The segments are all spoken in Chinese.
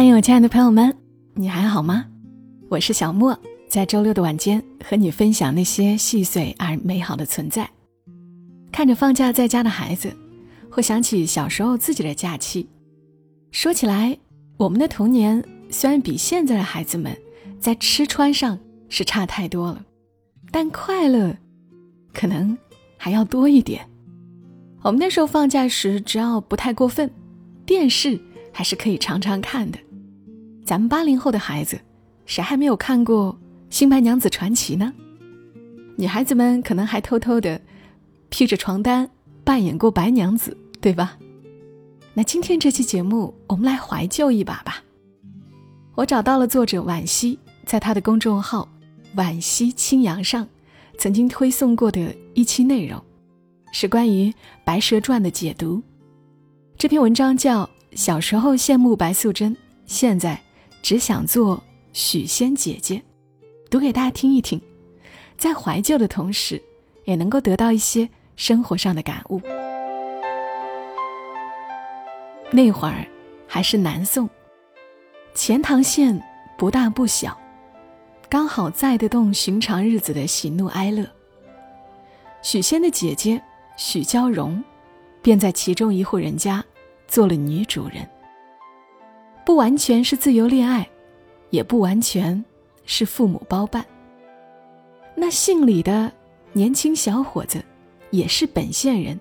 嗨，我亲爱的朋友们，你还好吗？我是小莫，在周六的晚间和你分享那些细碎而美好的存在。看着放假在家的孩子，会想起小时候自己的假期。说起来，我们的童年虽然比现在的孩子们在吃穿上是差太多了，但快乐可能还要多一点。我们那时候放假时，只要不太过分，电视还是可以常常看的。咱们八零后的孩子，谁还没有看过《新白娘子传奇》呢？女孩子们可能还偷偷的披着床单扮演过白娘子，对吧？那今天这期节目，我们来怀旧一把吧。我找到了作者惋惜在他的公众号“惋惜青扬”上曾经推送过的一期内容。是关于《白蛇传》的解读。这篇文章叫《小时候羡慕白素贞，现在只想做许仙姐姐》，读给大家听一听，在怀旧的同时，也能够得到一些生活上的感悟。那会儿还是南宋，钱塘县不大不小，刚好载得动寻常日子的喜怒哀乐。许仙的姐姐。许娇蓉，便在其中一户人家做了女主人。不完全是自由恋爱，也不完全是父母包办。那姓李的年轻小伙子，也是本县人，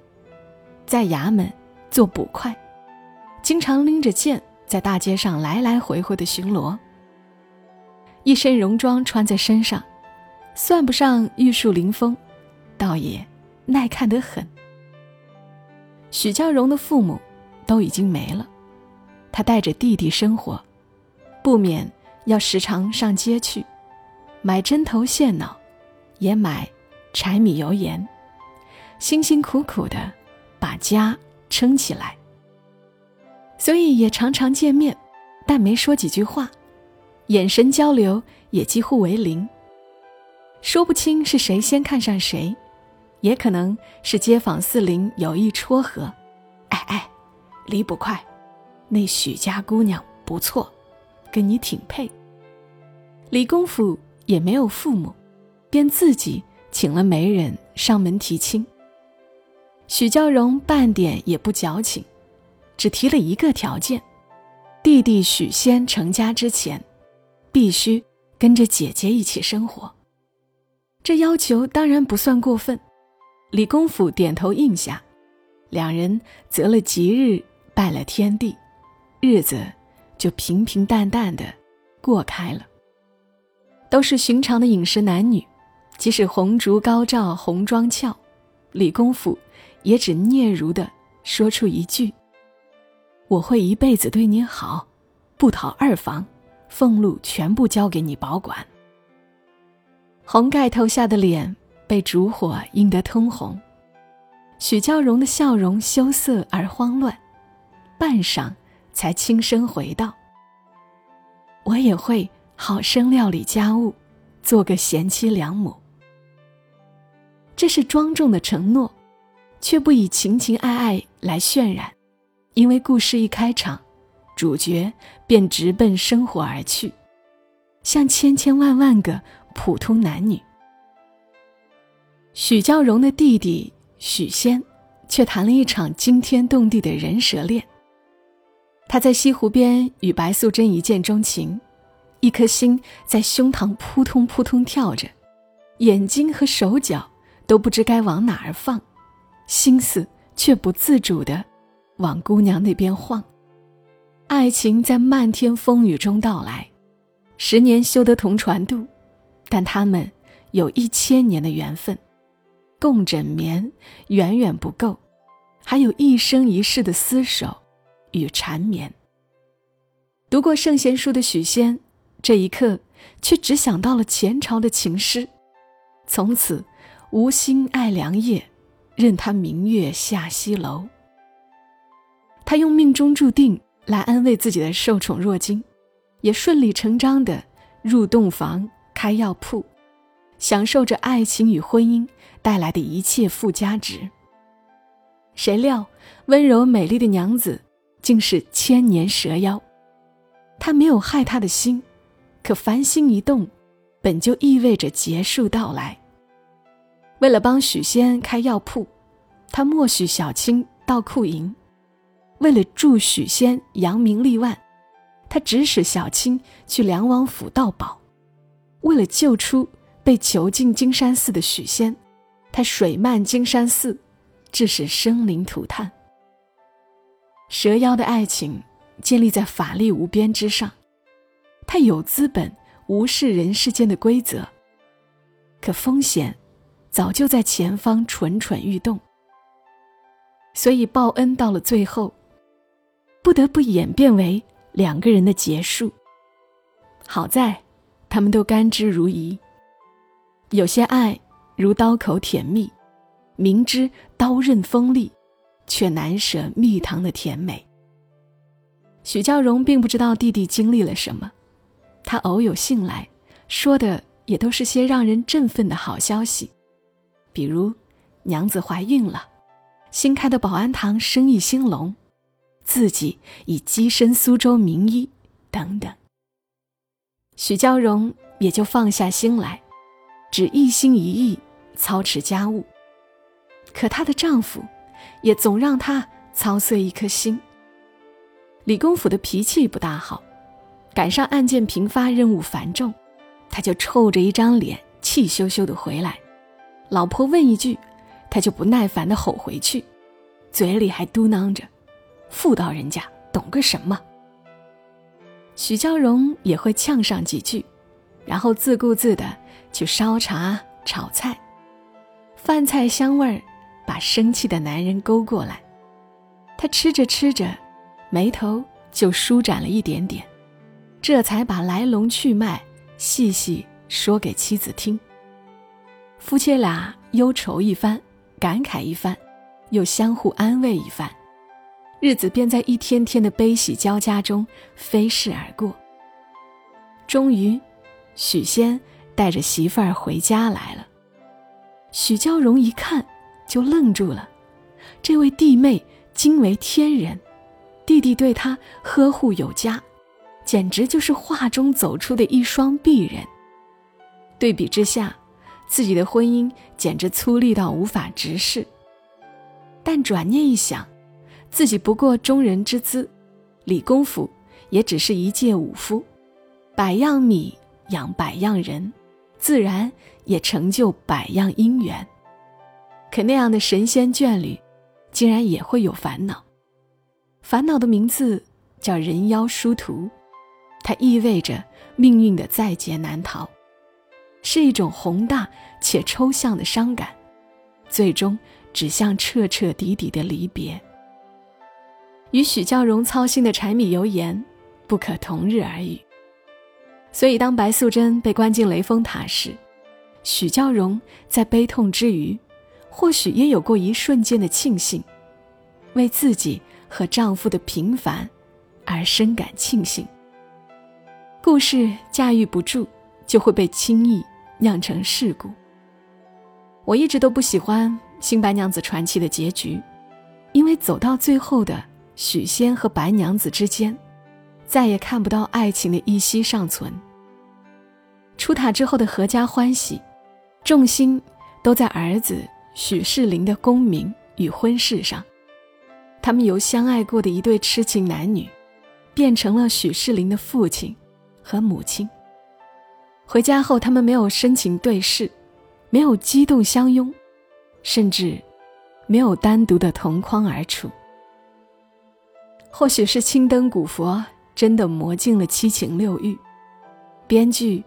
在衙门做捕快，经常拎着剑在大街上来来回回的巡逻。一身戎装穿在身上，算不上玉树临风，倒也。耐看得很。许娇蓉的父母都已经没了，他带着弟弟生活，不免要时常上街去买针头线脑，也买柴米油盐，辛辛苦苦的把家撑起来。所以也常常见面，但没说几句话，眼神交流也几乎为零，说不清是谁先看上谁。也可能是街坊四邻有意撮合，哎哎，李捕快，那许家姑娘不错，跟你挺配。李公甫也没有父母，便自己请了媒人上门提亲。许娇蓉半点也不矫情，只提了一个条件：弟弟许仙成家之前，必须跟着姐姐一起生活。这要求当然不算过分。李公甫点头应下，两人择了吉日，拜了天地，日子就平平淡淡的过开了。都是寻常的饮食男女，即使红烛高照，红妆俏，李公甫也只嗫嚅的说出一句：“我会一辈子对你好，不讨二房，俸禄全部交给你保管。”红盖头下的脸。被烛火映得通红，许娇蓉的笑容羞涩而慌乱，半晌才轻声回道：“我也会好生料理家务，做个贤妻良母。”这是庄重的承诺，却不以情情爱爱来渲染，因为故事一开场，主角便直奔生活而去，像千千万万个普通男女。许娇蓉的弟弟许仙，却谈了一场惊天动地的人蛇恋。他在西湖边与白素贞一见钟情，一颗心在胸膛扑通扑通跳着，眼睛和手脚都不知该往哪儿放，心思却不自主的往姑娘那边晃。爱情在漫天风雨中到来，十年修得同船渡，但他们有一千年的缘分。共枕眠远远不够，还有一生一世的厮守与缠绵。读过圣贤书的许仙，这一刻却只想到了前朝的情诗，从此无心爱良夜，任他明月下西楼。他用命中注定来安慰自己的受宠若惊，也顺理成章的入洞房开药铺。享受着爱情与婚姻带来的一切附加值。谁料温柔美丽的娘子竟是千年蛇妖，他没有害他的心，可凡心一动，本就意味着结束到来。为了帮许仙开药铺，他默许小青到库银；为了助许仙扬名立万，他指使小青去梁王府盗宝；为了救出被囚禁金山寺的许仙，他水漫金山寺，致使生灵涂炭。蛇妖的爱情建立在法力无边之上，他有资本无视人世间的规则，可风险。早就在前方蠢蠢欲动，所以报恩到了最后，不得不演变为两个人的结束。好在，他们都甘之如饴。有些爱如刀口甜蜜，明知刀刃锋利，却难舍蜜糖的甜美。许教荣并不知道弟弟经历了什么，他偶有信来，说的也都是些让人振奋的好消息。比如，娘子怀孕了，新开的保安堂生意兴隆，自己已跻身苏州名医，等等。许娇荣也就放下心来，只一心一意操持家务。可她的丈夫，也总让他操碎一颗心。李公甫的脾气不大好，赶上案件频发，任务繁重，他就臭着一张脸，气羞羞的回来。老婆问一句，他就不耐烦的吼回去，嘴里还嘟囔着：“妇道人家懂个什么？”许娇荣也会呛上几句，然后自顾自的去烧茶炒菜，饭菜香味儿把生气的男人勾过来，他吃着吃着，眉头就舒展了一点点，这才把来龙去脉细细说给妻子听。夫妻俩忧愁一番，感慨一番，又相互安慰一番，日子便在一天天的悲喜交加中飞逝而过。终于，许仙带着媳妇儿回家来了。许娇荣一看就愣住了，这位弟妹惊为天人，弟弟对她呵护有加，简直就是画中走出的一双璧人。对比之下。自己的婚姻简直粗粝到无法直视，但转念一想，自己不过中人之资，李公甫也只是一介武夫，百样米养百样人，自然也成就百样姻缘。可那样的神仙眷侣，竟然也会有烦恼，烦恼的名字叫人妖殊途，它意味着命运的在劫难逃。是一种宏大且抽象的伤感，最终指向彻彻底底的离别。与许教荣操心的柴米油盐不可同日而语。所以，当白素贞被关进雷峰塔时，许教荣在悲痛之余，或许也有过一瞬间的庆幸，为自己和丈夫的平凡而深感庆幸。故事驾驭不住，就会被轻易。酿成事故。我一直都不喜欢《新白娘子传奇》的结局，因为走到最后的许仙和白娘子之间，再也看不到爱情的一息尚存。出塔之后的阖家欢喜，重心都在儿子许世林的功名与婚事上。他们由相爱过的一对痴情男女，变成了许世林的父亲和母亲。回家后，他们没有深情对视，没有激动相拥，甚至没有单独的同框而处。或许是青灯古佛真的磨尽了七情六欲，编剧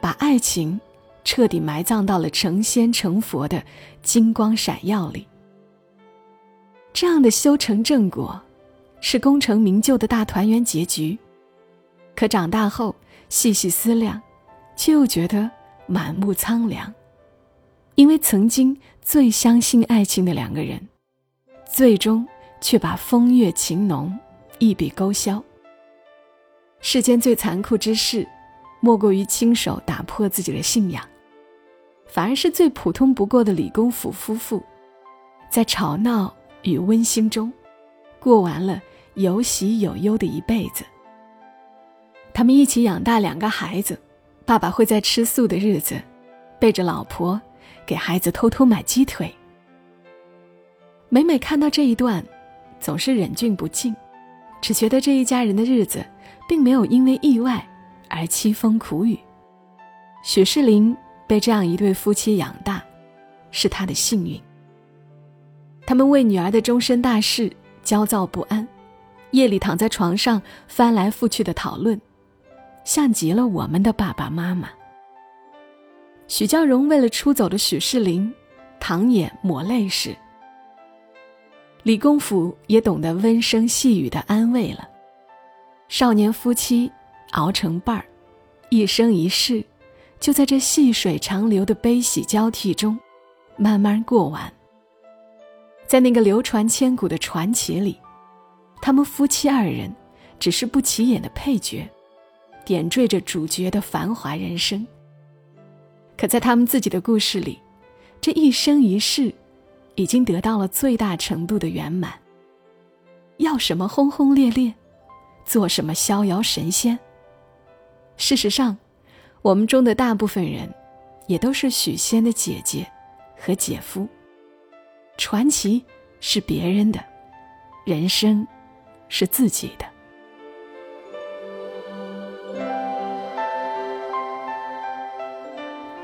把爱情彻底埋葬到了成仙成佛的金光闪耀里。这样的修成正果，是功成名就的大团圆结局。可长大后细细思量。却又觉得满目苍凉，因为曾经最相信爱情的两个人，最终却把风月情浓一笔勾销。世间最残酷之事，莫过于亲手打破自己的信仰。反而是最普通不过的李公甫夫妇，在吵闹与温馨中，过完了有喜有忧的一辈子。他们一起养大两个孩子，爸爸会在吃素的日子，背着老婆给孩子偷偷买鸡腿。每每看到这一段，总是忍俊不禁，只觉得这一家人的日子并没有因为意外而凄风苦雨。许世林被这样一对夫妻养大，是他的幸运。他们为女儿的终身大事焦躁不安，夜里躺在床上翻来覆去的讨论，像极了我们的爸爸妈妈。许教荣为了出走的许世林，淌眼抹泪时。李公甫也懂得温声细语的安慰了。少年夫妻熬成伴儿，一生一世，就在这细水长流的悲喜交替中，慢慢过完。在那个流传千古的传奇里，他们夫妻二人只是不起眼的配角，点缀着主角的繁华人生。可在他们自己的故事里，这一生一世。已经得到了最大程度的圆满。要什么轰轰烈烈，做什么逍遥神仙。事实上，我们中的大部分人，也都是许仙的姐姐和姐夫。传奇是别人的，人生是自己的。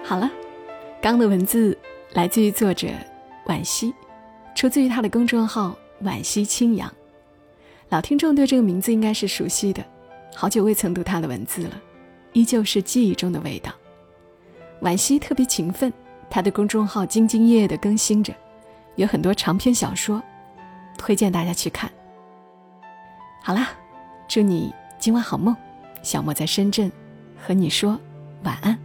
好了，刚的文字来自于作者。惋惜，出自于他的公众号“惋惜清扬”。老听众对这个名字应该是熟悉的，好久未曾读他的文字了，依旧是记忆中的味道。惋惜特别勤奋，他的公众号兢兢业业的更新着，有很多长篇小说，推荐大家去看。好啦，祝你今晚好梦，小莫在深圳和你说晚安。